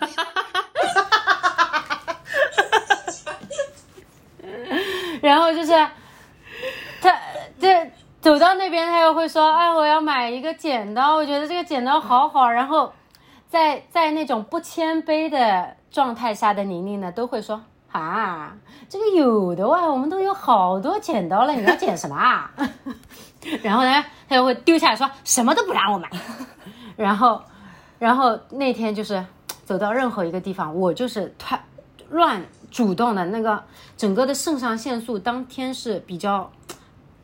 哈哈。然后就是，他这走到那边，他又会说：“哎，我要买一个剪刀，我觉得这个剪刀好好。”然后，在在那种不谦卑的状态下的宁宁呢，都会说：“啊，这个有的哇，我们都有好多剪刀了，你要剪什么啊？” 然后呢，他又会丢下来说：“什么都不让我买。”然后，然后那天就是。走到任何一个地方，我就是突乱主动的那个整个的肾上腺素当天是比较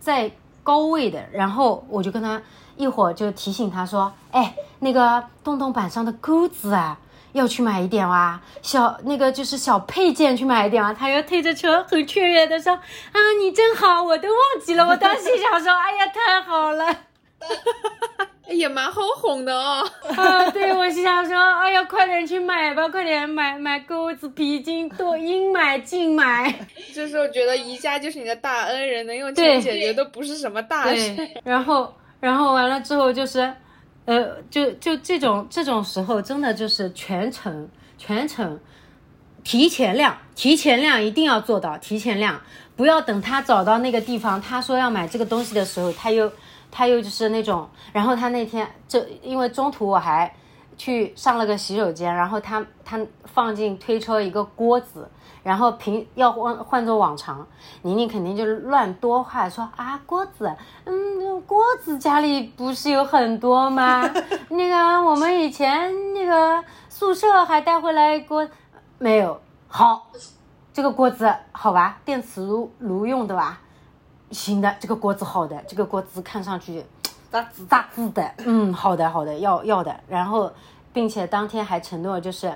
在高位的，然后我就跟他一会儿就提醒他说，哎，那个洞洞板上的钩子啊。要去买一点哇，小那个就是小配件去买一点啊。他又推着车很雀跃的说：“啊，你真好，我都忘记了。”我当时想说：“哎呀，太好了，也蛮好哄的哦。啊，对我是想说：“哎呀，快点去买吧，快点买买钩子、皮筋，多应买尽买。” 就是我觉得宜家就是你的大恩人，能用钱解决都不是什么大事。然后，然后完了之后就是。呃，就就这种这种时候，真的就是全程全程提前量，提前量一定要做到提前量，不要等他找到那个地方，他说要买这个东西的时候，他又他又就是那种，然后他那天就因为中途我还去上了个洗手间，然后他他放进推车一个锅子。然后平要换换做往常，宁宁肯定就是乱多话说啊锅子，嗯锅子家里不是有很多吗？那个我们以前那个宿舍还带回来锅，没有好，这个锅子好吧，电磁炉炉用的吧？行的，这个锅子好的，这个锅子看上去 扎滋扎滋的，嗯好的好的要要的，然后并且当天还承诺就是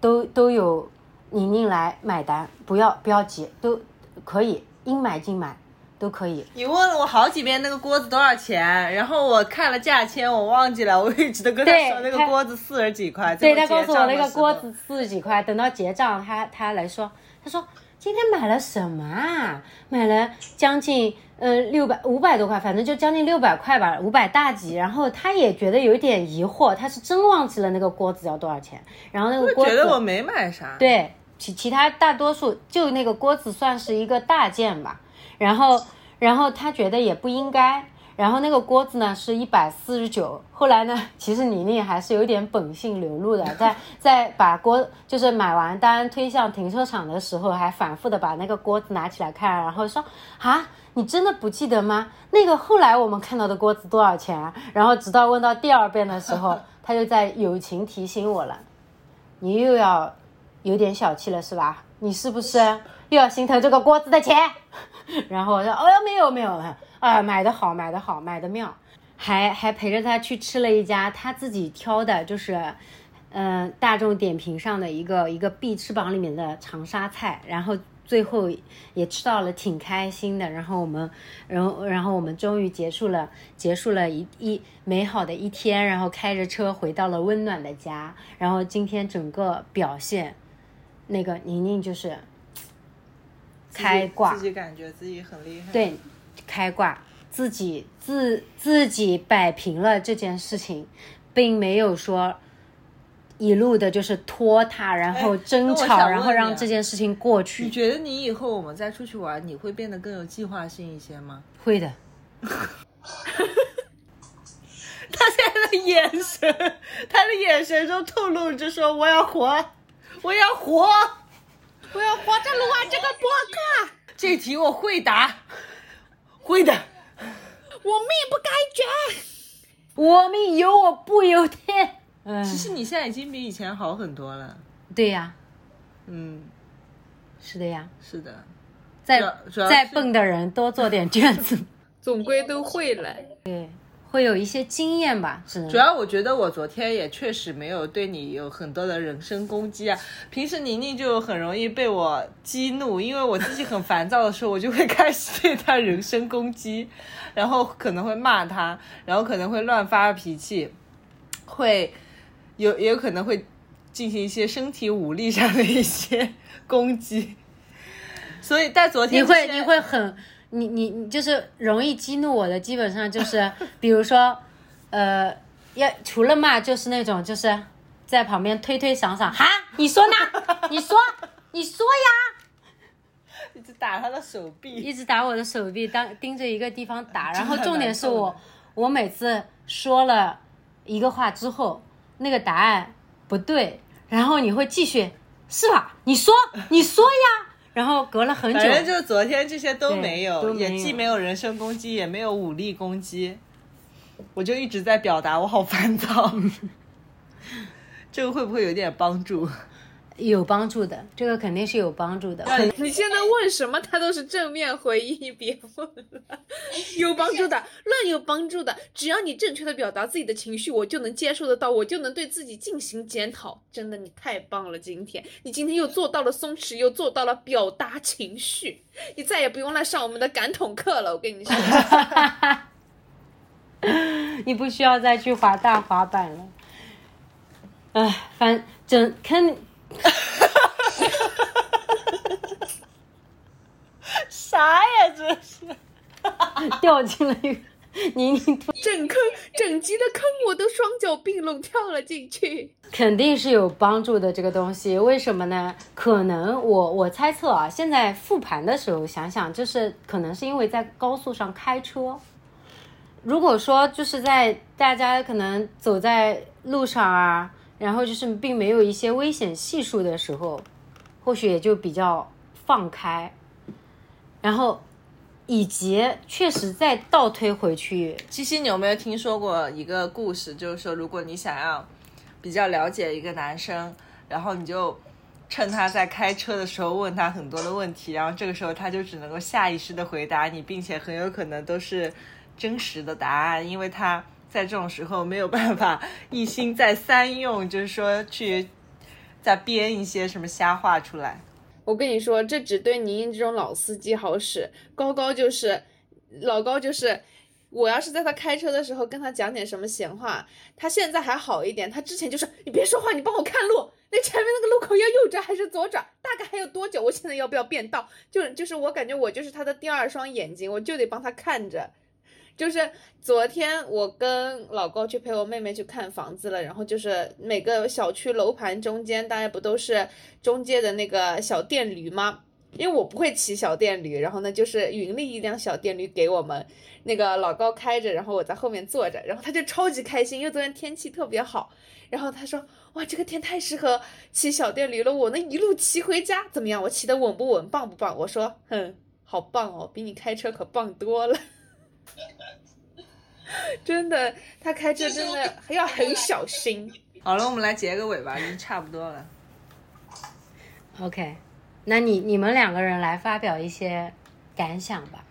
都都有。宁宁来买单，不要不要急，都可以应买尽买，都可以。你问了我好几遍那个锅子多少钱，然后我看了价签，我忘记了，我一直都跟他说那个锅子四十几块。对他告诉我那个锅子四十几块，等到结账他他来说，他说今天买了什么啊？买了将近呃六百五百多块，反正就将近六百块吧，五百大几。然后他也觉得有点疑惑，他是真忘记了那个锅子要多少钱。然后那个锅子觉得我没买啥。对。其其他大多数就那个锅子算是一个大件吧，然后然后他觉得也不应该，然后那个锅子呢是一百四十九，后来呢，其实妮妮还是有点本性流露的，在在把锅就是买完单推向停车场的时候，还反复的把那个锅子拿起来看，然后说啊，你真的不记得吗？那个后来我们看到的锅子多少钱？然后直到问到第二遍的时候，他就在友情提醒我了，你又要。有点小气了是吧？你是不是又要心疼这个锅子的钱？然后我说：哦，没有没有，啊，买的好，买的好，买的妙，还还陪着他去吃了一家他自己挑的，就是，嗯，大众点评上的一个一个必吃榜里面的长沙菜，然后最后也吃到了，挺开心的。然后我们，然后然后我们终于结束了，结束了一一美好的一天，然后开着车回到了温暖的家。然后今天整个表现。那个宁宁就是开挂，自己感觉自己很厉害。对，开挂，自己自自己摆平了这件事情，并没有说一路的就是拖沓，然后争吵，然后让这件事情过去。你觉得你以后我们再出去玩，你会变得更有计划性一些吗？会的。他现在的眼神，他的眼神中透露着说：“我要活。”我要活，我要活着录完这个播客。这题我会答，会的。我命不该绝，我命由我不由天。其实你现在已经比以前好很多了。对呀，嗯，是的呀，是的。再再笨的人多做点卷子，总归都会了。对。会有一些经验吧，主要我觉得我昨天也确实没有对你有很多的人身攻击啊。平时宁宁就很容易被我激怒，因为我自己很烦躁的时候，我就会开始对他人身攻击，然后可能会骂他，然后可能会乱发脾气，会有也有可能会进行一些身体武力上的一些 攻击。所以在昨天你会你会很。你你你就是容易激怒我的，基本上就是，比如说，呃，要除了骂，就是那种就是在旁边推推搡搡，哈，你说呢？你说，你说呀，一直打他的手臂，一直打我的手臂，当盯着一个地方打，然后重点是我，我每次说了一个话之后，那个答案不对，然后你会继续，是吧？你说，你说呀。然后隔了很久，反正就是昨天这些都没有，也既没有人身攻击，也没有武力攻击，我就一直在表达我好烦躁。这个会不会有点帮助？有帮助的，这个肯定是有帮助的。你现在问什么，他都是正面回应，别问了。有帮助的，乱有帮助的，只要你正确的表达自己的情绪，我就能接受得到，我就能对自己进行检讨。真的，你太棒了，今天你今天又做到了松弛，又做到了表达情绪，你再也不用来上我们的感统课了。我跟你说，你不需要再去滑大滑板了。哎，反正肯。啥呀？这是掉进了一个泥泞土，整坑整级的坑，我都双脚并拢跳了进去。肯定是有帮助的这个东西，为什么呢？可能我我猜测啊，现在复盘的时候想想，就是可能是因为在高速上开车。如果说就是在大家可能走在路上啊。然后就是并没有一些危险系数的时候，或许也就比较放开。然后，以及确实再倒推回去，七七，你有没有听说过一个故事？就是说，如果你想要比较了解一个男生，然后你就趁他在开车的时候问他很多的问题，然后这个时候他就只能够下意识的回答你，并且很有可能都是真实的答案，因为他。在这种时候没有办法一心再三用，就是说去再编一些什么瞎话出来。我跟你说，这只对您这种老司机好使。高高就是老高，就是我要是在他开车的时候跟他讲点什么闲话，他现在还好一点。他之前就是你别说话，你帮我看路，那前面那个路口要右转还是左转？大概还有多久？我现在要不要变道？就就是我感觉我就是他的第二双眼睛，我就得帮他看着。就是昨天我跟老高去陪我妹妹去看房子了，然后就是每个小区楼盘中间，大家不都是中介的那个小电驴吗？因为我不会骑小电驴，然后呢就是云丽一辆小电驴给我们，那个老高开着，然后我在后面坐着，然后他就超级开心，因为昨天天气特别好，然后他说哇这个天太适合骑小电驴了，我能一路骑回家，怎么样？我骑的稳不稳，棒不棒？我说哼，好棒哦，比你开车可棒多了。真的，他开车真的要很小心。好了，我们来结个尾吧，已经差不多了。OK，那你你们两个人来发表一些感想吧。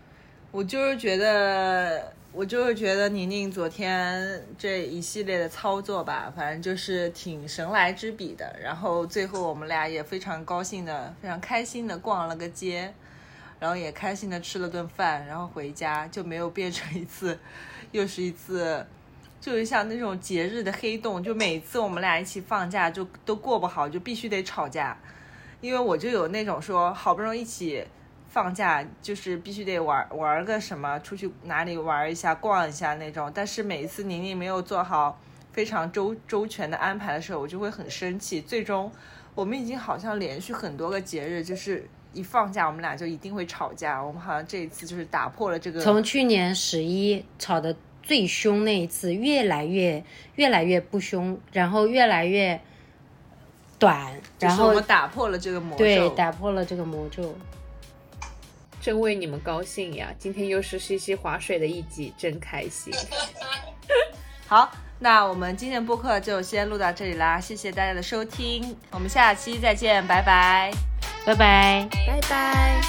我就是觉得，我就是觉得宁宁昨天这一系列的操作吧，反正就是挺神来之笔的。然后最后我们俩也非常高兴的、非常开心的逛了个街。然后也开心的吃了顿饭，然后回家就没有变成一次，又是一次，就是像那种节日的黑洞，就每次我们俩一起放假就都过不好，就必须得吵架，因为我就有那种说好不容易一起放假，就是必须得玩玩个什么，出去哪里玩一下、逛一下那种，但是每一次宁宁没有做好非常周周全的安排的时候，我就会很生气。最终，我们已经好像连续很多个节日就是。一放假，我们俩就一定会吵架。我们好像这一次就是打破了这个。从去年十一吵的最凶那一次，越来越越来越不凶，然后越来越短，然后我们打破了这个魔咒。对，打破了这个魔咒。真为你们高兴呀！今天又是西西划水的一集，真开心。好，那我们今天播客就先录到这里啦，谢谢大家的收听，我们下期再见，拜拜。拜拜，拜拜。